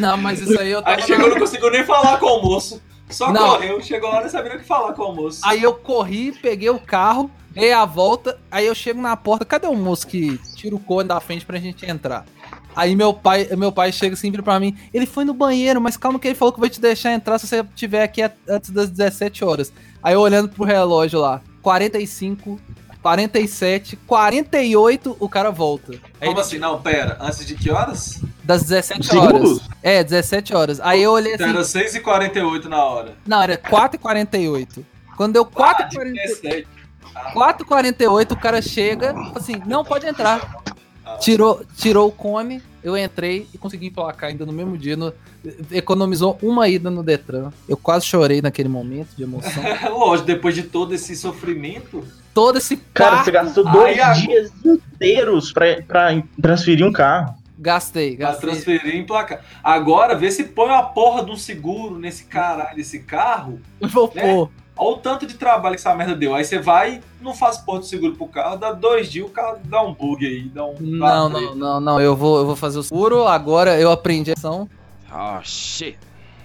Não, mas isso aí eu tava. Aí chegou, não conseguiu nem falar com o moço. Só Não. correu, chegou a hora e sabia o que falar com o moço. Aí eu corri, peguei o carro, dei a volta, aí eu chego na porta, cadê o moço que tira o cone da frente pra gente entrar? Aí meu pai, meu pai chega assim vira pra mim, ele foi no banheiro, mas calma que ele falou que vai te deixar entrar se você estiver aqui antes das 17 horas. Aí eu olhando pro relógio lá, 45, 47, 48, o cara volta. Aí Como assim? Não, pera. Antes de que horas? Das 17 Segundos? horas. É, 17 horas. Aí eu olhei Então assim, era 6h48 na hora. não, era 4h48. Quando deu 4h48, 17. 4h48, o cara chega, assim, não pode entrar. Tirou, tirou o cone, eu entrei e consegui emplacar ainda no mesmo dia. no- economizou uma ida no Detran. Eu quase chorei naquele momento de emoção. [LAUGHS] Lógico, depois de todo esse sofrimento. Todo esse Cara, parto, você gastou dois Aí, a- dias inteiros pra, pra transferir um carro. Gastei, Pra gastei. transferir em placa. Agora, vê se põe uma porra de um seguro nesse caralho, desse carro. [LAUGHS] Vou né? pôr. Olha o tanto de trabalho que essa merda deu. Aí você vai, não faz porra de seguro pro carro, dá dois dias, o carro dá um bug aí, dá um. Não, não, não, não. Eu vou, eu vou fazer o seguro. Agora eu aprendi a ação. Oh shit.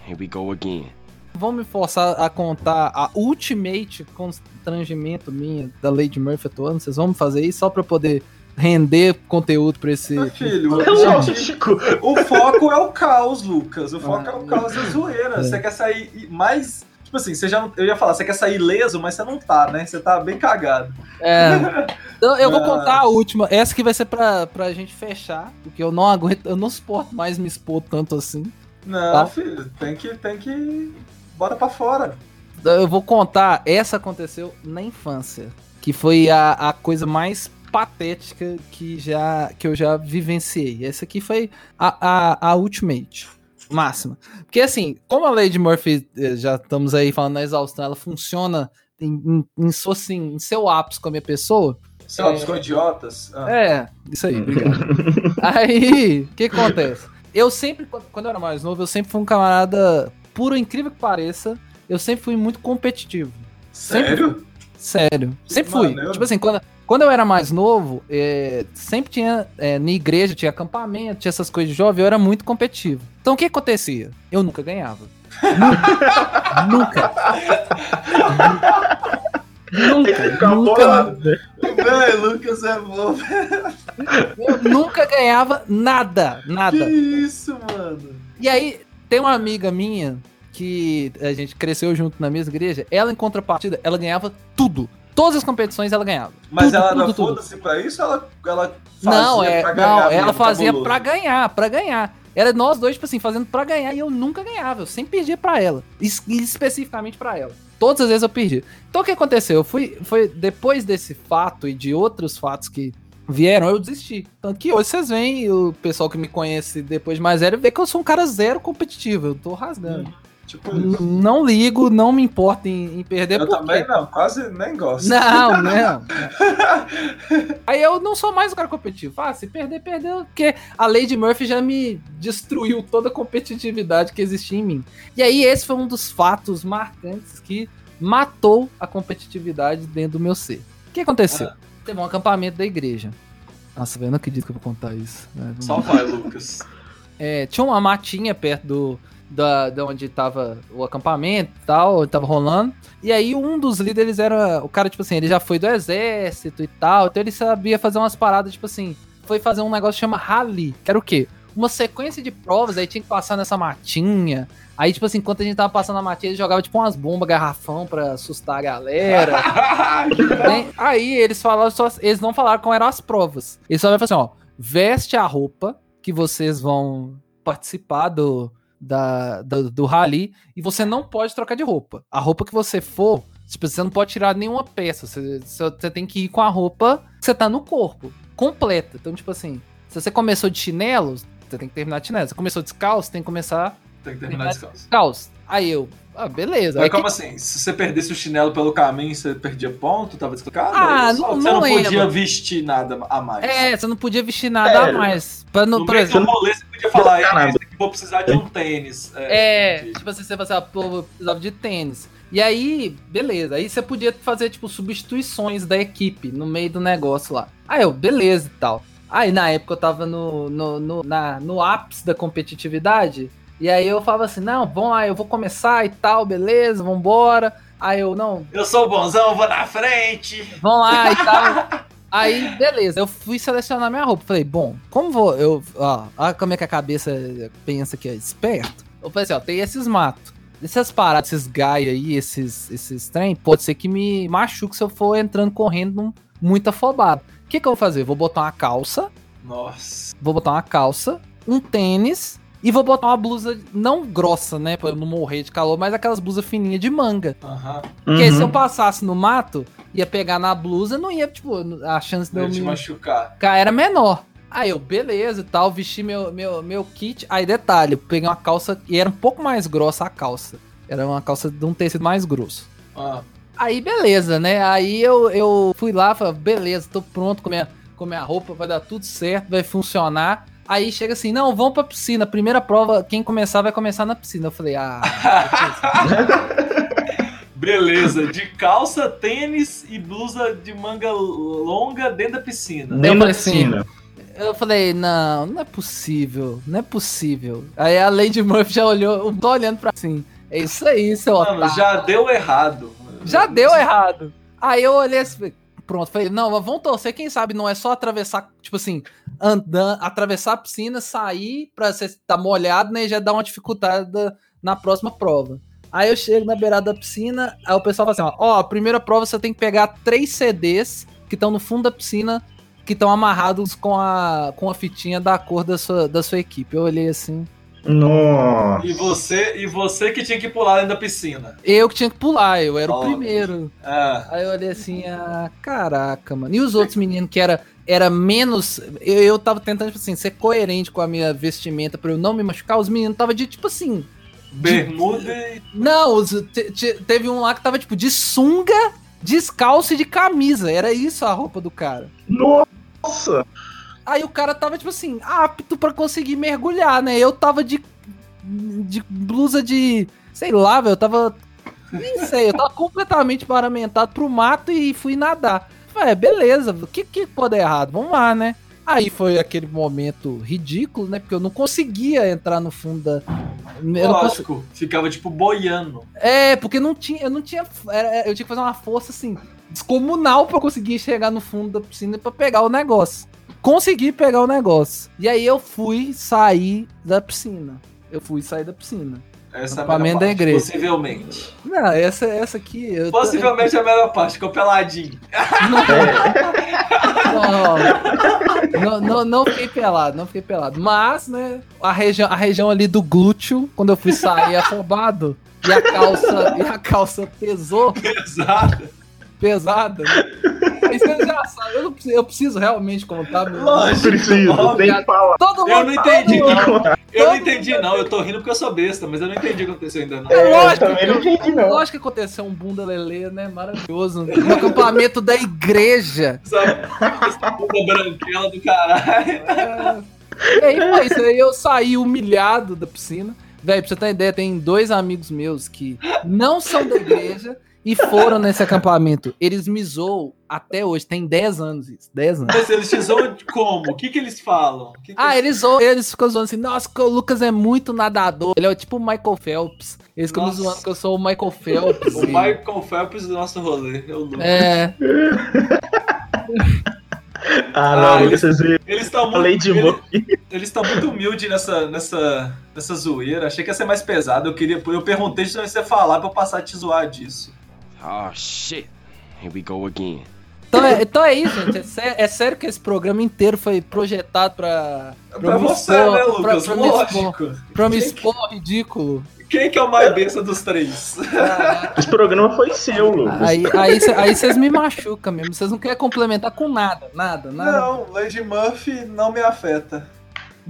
Here we go again. Vão me forçar a contar a ultimate constrangimento minha da Lady Murphy atuando? Vocês vão me fazer isso só pra poder render conteúdo pra esse. Meu filho, É lógico. o foco é o caos, Lucas. O foco Ah, é o caos da zoeira. é. Você quer sair mais. Tipo assim, você já não, eu ia falar, você quer sair ileso, mas você não tá, né? Você tá bem cagado. É. [LAUGHS] Então, eu vou contar a última. Essa que vai ser pra, pra gente fechar. Porque eu não aguento, eu não suporto mais me expor tanto assim. Não, Tá. filho, tem que, tem que. Bora pra fora. Então, Eu vou contar, essa aconteceu na infância. Que foi a, a coisa mais patética que, já, que eu já vivenciei. Essa aqui foi a, a, a Ultimate. Máxima. Porque assim, como a Lady Murphy, eh, já estamos aí falando na exaustão, ela funciona em, em, em, sua, assim, em seu ápice com a minha pessoa. Sei lá, com idiotas. Ah. É, isso aí, obrigado. [LAUGHS] aí, o que acontece? Eu sempre, quando eu era mais novo, eu sempre fui um camarada, por incrível que pareça, eu sempre fui muito competitivo. Sério? Sério. Sempre fui. Maneiro. Tipo assim, quando, quando eu era mais novo, é, sempre tinha. É, na igreja tinha acampamento, tinha essas coisas de jovem, eu era muito competitivo. Então o que acontecia? Eu nunca ganhava. [LAUGHS] Nunca. nunca. Nunca. Nunca. Véi, Lucas é bom. Eu nunca ganhava nada. Que Nada. isso, mano? E aí, tem uma amiga minha que a gente cresceu junto na mesma igreja. Ela, em contrapartida, ela ganhava tudo. Todas as competições ela ganhava. Mas Tudo, ela tudo. foda-se pra isso ou ela, ela fazia Não, é, pra ganhar não, ela fazia cabuloso? pra ganhar, pra ganhar. Era nós dois, tipo assim, fazendo pra ganhar e eu nunca ganhava. Eu sempre perdia pra ela. Es- especificamente pra ela. Todas as vezes eu perdi. Então o que aconteceu? Eu fui, foi depois desse fato e de outros fatos que vieram, eu desisti. Tanto que hoje vocês veem, o pessoal que me conhece depois de mais velho, vê que eu sou um cara zero competitivo. Eu tô rasgando. Tipo isso. Não ligo, não me importo em, em perder. Eu por também não, quase nem gosto. Não, [LAUGHS] não. Aí eu não sou mais o cara competitivo. Ah, se perder, perdeu. Porque a Lady Murphy já me destruiu toda a competitividade que existia em mim. E aí esse foi um dos fatos marcantes que matou a competitividade dentro do meu ser. O que aconteceu? Teve um acampamento da igreja. Nossa, velho, eu não acredito que eu vou contar isso. né? Só vai, Lucas. é, tinha uma matinha perto do, da, da onde tava o acampamento e tal, onde tava rolando. E aí um dos líderes era. O cara, tipo assim, ele já foi do exército e tal. Então ele sabia fazer umas paradas, tipo assim. Foi fazer um negócio que chama rally. Que era o quê? Uma sequência de provas, aí tinha que passar nessa matinha. Aí, tipo assim, enquanto a gente tava passando a matinha, ele jogava tipo umas bombas garrafão pra assustar a galera. Bem, [LAUGHS] aí eles falaram só. Eles não falaram como eram as provas. Eles só falaram assim, ó. Veste a roupa que vocês vão participar do, da, do, do rally e você não pode trocar de roupa. A roupa que você for, tipo, você não pode tirar nenhuma peça. Você, você você tem que ir com a roupa que você tá no corpo, completa. Então, tipo assim, se você começou de chinelo, você tem que terminar de chinelo. Se você começou descalço, tem que começar Tem que terminar descalço. descalço. Aí eu, ah, beleza. Mas Aí como que- assim? Se você perdesse o chinelo pelo caminho, você perdia ponto? Tava descalcado? Ah, Só- não- Você não não podia lembro. vestir nada a mais. É, você não podia vestir nada É. a mais. Pra não, No por meio do exemplo, rolê, você podia falar, É, vou precisar de um tênis. É, entendi. tipo assim, você fala assim, ah, pô, eu precisava de tênis. E aí, beleza, aí você podia fazer, tipo, substituições da equipe no meio do negócio lá. Aí eu, beleza e tal. Aí na época eu tava no, no, no, na, no ápice da competitividade, e aí eu falava assim, não, vamos lá, eu vou começar e tal, beleza, vambora. Aí eu, não, Eu sou bonzão, vou na frente. vão lá e tal. [LAUGHS] Aí, beleza, eu fui selecionar minha roupa. Falei, bom, como vou. Eu, ó, olha como é que a cabeça pensa que é esperto. Eu falei assim, ó, tem esses matos. Essas paradas, esses gai aí, esses, esses trem, pode ser que me machuque se eu for entrando correndo muito afobado. O que, que eu vou fazer? Vou botar uma calça, Nossa. vou botar uma calça, um tênis e vou botar uma blusa não grossa, né? Pra eu não morrer de calor, mas aquelas blusas fininhas de manga. Aham. Porque aí se eu Uhum. passasse no mato, ia pegar na blusa, não ia, tipo, a chance de Não eu ia te me machucar. cair era menor. Aí eu, beleza e tal, vesti meu, meu, meu kit. Aí detalhe, eu peguei uma calça e era um pouco mais grossa a calça. Era uma calça de um tecido mais grosso. Ah, Aí beleza, né? Aí eu, eu fui lá, falei, beleza, tô pronto com minha, com minha roupa, vai dar tudo certo, vai funcionar. Aí chega assim, não, vamos pra piscina. Primeira prova, quem começar vai começar na piscina. Eu falei, ah. beleza, [LAUGHS] de calça, tênis e blusa de manga longa dentro da piscina. Na assim, piscina. Eu falei, não, não é possível, não é possível. Aí a Lady Murphy já olhou, eu tô olhando pra assim, é isso aí, seu Mano, otário. já deu errado. Já deu errado. Aí eu olhei assim, pronto, falei, não, mas vamos torcer, quem sabe não é só atravessar, tipo assim, andar, atravessar a piscina, sair pra você tá molhado, né, e já dar uma dificuldade na próxima prova. Aí eu chego na beirada da piscina, aí o pessoal fala assim, ó, ó, a primeira prova você tem que pegar três CDs que estão no fundo da piscina, que estão amarrados com a, com a fitinha da cor da sua, da sua equipe. Eu olhei assim, Nossa. E você, e você que tinha que pular dentro da piscina. eu que tinha que pular, eu era o primeiro. Ah, Aí eu olhei assim, ah, caraca, mano. E os outros meninos que era, era menos. Eu, eu tava tentando, tipo assim, ser coerente com a minha vestimenta pra eu não me machucar. Os meninos tava de, tipo assim. bermuda e. Não, os- te- te- teve um lá que tava, tipo, de sunga, descalço e de camisa. Era isso a roupa do cara. Nossa. Aí o cara tava, tipo assim, apto pra conseguir mergulhar, né? Eu tava de. de blusa de. sei lá, velho. Eu tava. Nem sei, eu tava completamente paramentado pro mato e fui nadar. Falei, é, beleza, o que, que pode dar errado? Vamos lá, né? Aí foi aquele momento ridículo, né? Porque eu não conseguia entrar no fundo da. Eu não consegui- Lógico, ficava tipo boiando. É, porque não tinha, eu não tinha. eu tinha que fazer uma força assim, descomunal pra conseguir chegar no fundo da piscina pra pegar o negócio. Consegui pegar o negócio. E aí eu fui sair da piscina. Eu fui sair da piscina. Essa é a melhor da parte, igreja. Possivelmente. Não, essa, essa aqui. Eu tô- Possivelmente é a melhor parte, ficou peladinho. Não, [LAUGHS] não, não, não fiquei pelado, não fiquei pelado. Mas, né, a região, a região ali do glúteo, quando eu fui sair afobado, e a calça, e a calça pesou, [LAUGHS] Pesado. Pesada. Você já sabe, eu, não preciso, eu preciso realmente contar, meu. Lógico. Preciso, óbvio. tem que falar. Todo mundo Eu não entendi, todo- não. Eu não entendi, não. Eu tô rindo porque eu sou besta, mas eu não entendi o que aconteceu ainda, não. É Eu lógico, também não que- entendi, não. lógico que aconteceu um bunda lelê, né? Maravilhoso. No acampamento da igreja. Essa, essa bunda branquela do caralho. É. E aí foi isso. Aí eu saí humilhado da piscina. Velho, pra você ter ideia, tem dois amigos meus que não são da igreja e foram nesse acampamento. Eles me zoam até hoje, tem 10 anos isso. 10 anos. Mas eles te zoam de como? O que que eles falam? Que que Ah, eles zoam, eles ficam zoando assim, nossa, o Lucas é muito nadador. Ele é tipo o Michael Phelps. Eles ficam me Nossa. zoando que eu sou o Michael Phelps. O e- Michael Phelps do nosso rolê. É. É, Ah, Ah, não, eles- vocês viram Eles estão muito, eles estão muito humildes nessa, nessa, nessa zoeira. Achei que ia ser mais pesado. Eu queria, eu perguntei se você falar pra eu passar a te zoar disso. Oh shit. Here we go again. Então é, então é isso, gente. É sério, é sério que esse programa inteiro foi projetado pra. Pra, me você, expor- né, pra- Lucas? pra me expor- Lógico. Pra me expor ridículo. Quem que é o mais besta dos três? Esse programa foi seu, Lucas. Aí aí cê- aí vocês me machucam mesmo. Vocês não querem complementar com nada, nada, nada. Não, Lady Murphy não me afeta.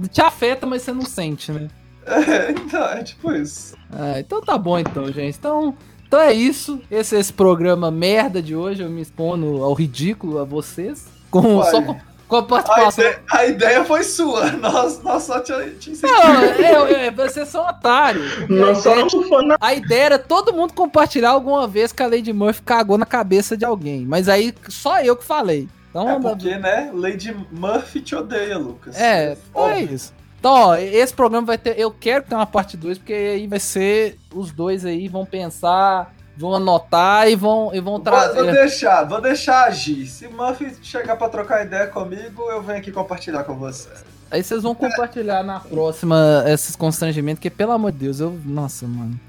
Te afeta, mas você não sente, né? É, [LAUGHS] então, é tipo isso. Ah, então tá bom, então, gente. Então, então é isso. Esse é esse programa merda de hoje. Eu me expondo ao ridículo a vocês. Com, só com, com a A participação. ideia, a ideia foi sua. [LAUGHS] Nós, nós só te, te incentivamos. Não, é, é, vocês são otários. a Não só não não. A ideia era todo mundo compartilhar alguma vez que a Lady Murphy cagou na cabeça de alguém. Mas aí só eu que falei. Então, É porque, né, Lady Murphy te odeia, Lucas. é, então é isso. Então, ó, esse programa vai ter. Eu quero que tenha uma parte 2, porque aí vai ser. Os dois aí vão pensar, vão anotar e vão, e vão Vou, trazer. vou deixar, vou deixar agir. Se Murphy chegar pra trocar ideia comigo, eu venho aqui compartilhar com você. Aí vocês vão compartilhar na próxima esses constrangimentos, que pelo amor de Deus, eu. Nossa, mano.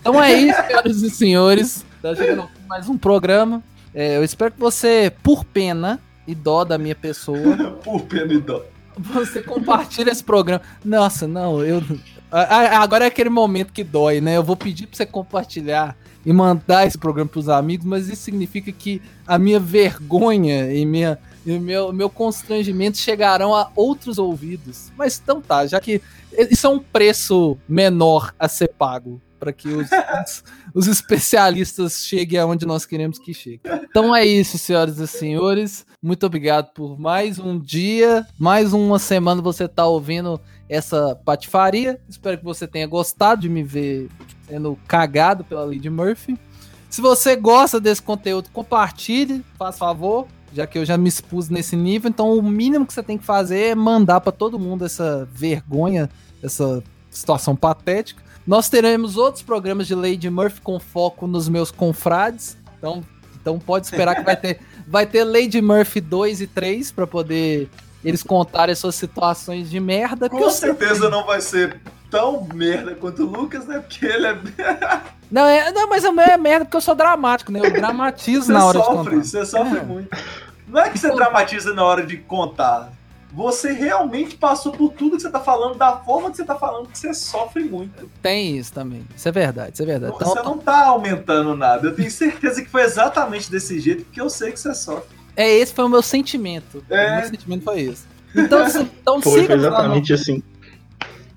Então é isso, [LAUGHS] senhoras e senhores. Tá chegando mais um programa. É, eu espero que você, por pena e dó da minha pessoa, [LAUGHS] Por pena e dó. Você compartilhe esse programa. Nossa, não, eu. Agora é aquele momento que dói, né? Eu vou pedir pra você compartilhar e mandar esse programa pros amigos, mas isso significa que a minha vergonha e minha. E meu, meu constrangimento chegarão a outros ouvidos. Mas então tá, já que isso é um preço menor a ser pago para que os, os, [LAUGHS] os especialistas cheguem aonde nós queremos que cheguem. Então é isso, senhoras e senhores. Muito obrigado por mais um dia, mais uma semana você tá ouvindo essa patifaria. Espero que você tenha gostado de me ver sendo cagado pela Lady Murphy. Se você gosta desse conteúdo, compartilhe, faz favor. já que eu já me expus nesse nível, então o mínimo que você tem que fazer é mandar pra todo mundo essa vergonha, essa situação patética. Nós teremos outros programas de Lady Murphy com foco nos meus confrades. Então, então pode esperar que vai ter, [LAUGHS] vai ter Lady Murphy 2 e 3 pra poder eles contarem as suas situações de merda. Com certeza não vai ser tão merda quanto o Lucas, né? Porque ele é. [LAUGHS] Não, é, não, mas o meu é merda porque eu sou dramático, né? Eu dramatizo Você na hora de sofre, contar. você sofre É. muito. Não é que você dramatiza na hora de contar. Você realmente passou por tudo que você tá falando, da forma que você tá falando, que você sofre muito. Tem isso também. Isso é verdade, isso é verdade. Então, Você não tá aumentando nada. Eu tenho certeza que foi exatamente desse jeito, porque eu sei que você sofre. é esse foi o meu sentimento. É. O meu sentimento foi esse. Então, se- então Foi, foi siga-nos lá no- exatamente assim.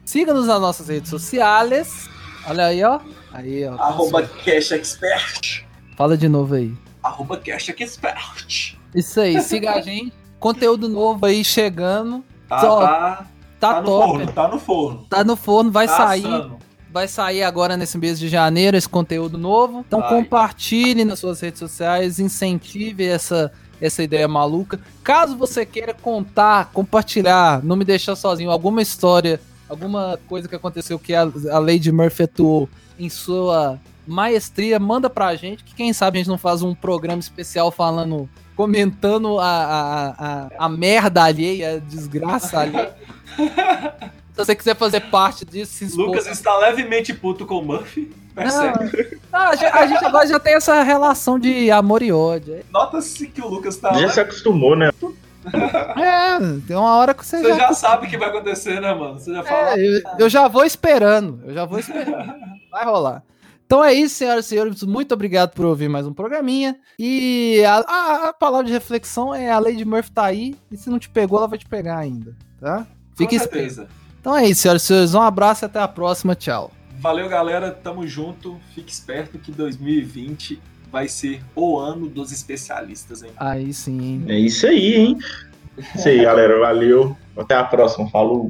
siga-nos nas nossas redes sociais. Olha aí, ó. Aí, ó. Arroba Cash Expert. Fala de novo aí. Arroba Cash Expert. Isso aí, siga a gente. Conteúdo novo aí chegando. Tá, Só- tá, Tá, tá no top. forno, tá no forno. Tá no forno, vai tá sair. assando. Vai sair agora nesse mês de janeiro esse conteúdo novo. Então Vai. compartilhe nas suas redes sociais, incentive essa, essa ideia maluca. Caso você queira contar, compartilhar, não me deixar sozinho, alguma história, alguma coisa que aconteceu que a, a Lady Murphy atuou em sua maestria, manda pra gente, que quem sabe a gente não faz um programa especial falando, comentando a, a, a, a merda alheia, a desgraça alheia. [LAUGHS] Se você quiser fazer parte disso, se expor Lucas está levemente puto com o Murphy. Percebe? não, a, gente, a gente agora já tem essa relação de amor e ódio. Nota-se que o Lucas tá. Já se acostumou, né? [LAUGHS] É, tem uma hora que você, Você já. já sabe o que vai acontecer, né, mano? Você já fala. É, eu, eu já vou esperando. Eu já vou esperando. [LAUGHS] Vai rolar. Então é isso, senhoras e senhores. Muito obrigado por ouvir mais um programinha. E a, a- a palavra de reflexão é a Lady Murphy tá aí. E se não te pegou, ela vai te pegar ainda. Tá? Fique esperto. Então é isso, senhoras e senhores. Um abraço e até a próxima. Tchau. Valeu, galera. Tamo junto. Fique esperto que 2020 vai ser o ano dos especialistas, hein? Aí sim. É isso aí, hein? Isso aí, galera. Valeu. Até a próxima. Falou.